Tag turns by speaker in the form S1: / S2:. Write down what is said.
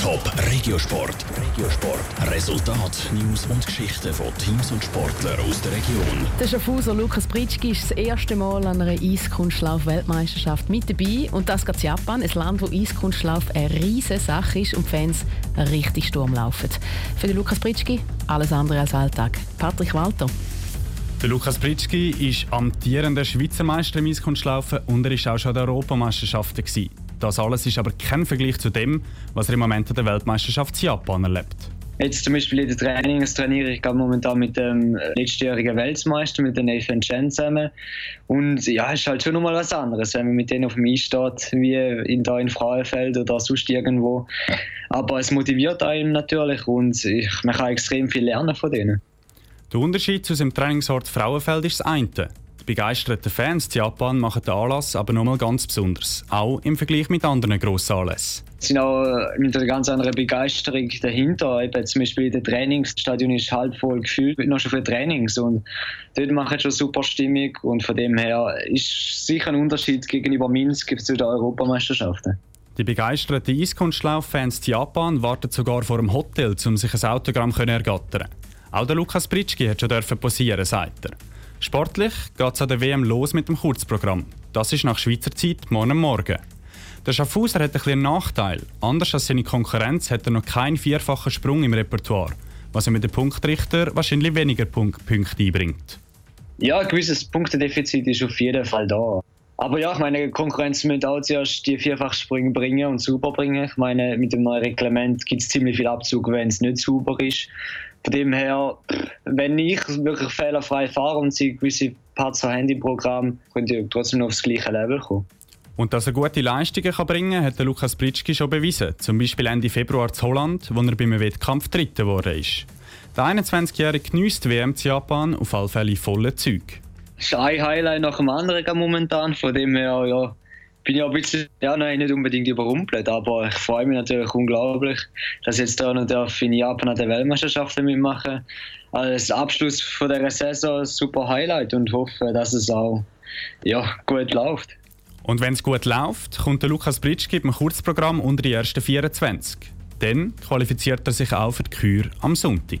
S1: Top Regiosport. Regiosport. Resultat, News und Geschichten von Teams und Sportlern aus der Region.
S2: Der Schaffhauser Lukas Britschki ist das erste Mal an einer Eiskunstlauf-Weltmeisterschaft mit dabei. Und das geht Japan, ein Land, wo Eiskunstlauf eine riesige Sache ist und Fans richtig Sturm laufen. Für den Lukas Britschki alles andere als Alltag. Patrick Walter.
S3: Der Lukas Britschki ist amtierender Schweizer Meister im Eiskunstlaufen und er war auch schon an den Europameisterschaften. Das alles ist aber kein Vergleich zu dem, was er im Moment an der Weltmeisterschaft in Japan erlebt.
S4: Jetzt zum Beispiel in den Trainings trainiere ich momentan mit dem letztjährigen Weltmeister, mit den Nathan Chen zusammen. Und ja, es ist halt schon nochmal was anderes, wenn man mit denen auf dem Eis steht, wie in, da in Frauenfeld oder sonst irgendwo. Aber es motiviert einen natürlich und ich, man kann extrem viel lernen von denen.
S3: Der Unterschied zu dem Trainingsort Frauenfeld ist das eine. Die begeisterten Fans in Japan machen den Anlass aber nochmal ganz besonders, auch im Vergleich mit anderen grossen Anlässen.
S4: Es sind auch mit einer ganz anderen Begeisterung dahinter. Eben zum Beispiel das Trainingsstadion ist halb voll gefüllt, noch schon für Trainings und dort machen schon super Stimmung und von dem her ist sicher ein Unterschied gegenüber Minsk zu den Europameisterschaften.
S3: Die begeisterten Eiskunstlauf-Fans in Japan warten sogar vor dem Hotel, um sich ein Autogramm zu ergattern. Auch der Lukas Britschki hat schon posieren, sagt er. Sportlich geht es an der WM los mit dem Kurzprogramm. Das ist nach Schweizer Zeit morgen Morgen. Der Schaffhauser hat ein einen Nachteil. Anders als seine Konkurrenz hat er noch keinen vierfachen Sprung im Repertoire, was ihm mit dem Punktrichter wahrscheinlich weniger Punkte einbringt.
S4: Ja, ein gewisses Punktedefizit ist auf jeden Fall da. Aber ja, ich meine, Konkurrenz müssen auch zuerst die Vierfachsprünge bringen und super bringen. Ich meine, mit dem neuen Reglement gibt es ziemlich viel Abzug, wenn es nicht super ist. Von dem her, wenn ich wirklich fehlerfrei fahre und sie gewisse Parts haben im Programm, könnte ich trotzdem noch aufs gleiche Level kommen.
S3: Und dass er gute Leistungen kann bringen kann, hat der Lukas Britschki schon bewiesen. Zum Beispiel Ende Februar zu Holland, wo er beim Wettkampf Dritter geworden ist. Der 21-Jährige genießt WM zu Japan auf alle Fälle volle Zeug.
S4: Ist ein Highlight nach dem anderen momentan, von dem her ja, bin ich auch ein bisschen, ja, nein, nicht unbedingt überrumpelt, aber ich freue mich natürlich unglaublich, dass ich jetzt da noch darf in Japan an der Weltmeisterschaften mitmachen Als Abschluss von der Saison ein super Highlight und hoffe, dass es auch ja, gut läuft.
S3: Und wenn es gut läuft, kommt der Lukas Britschki im Kurzprogramm unter die ersten 24. Dann qualifiziert er sich auch für die Kür am Sonntag.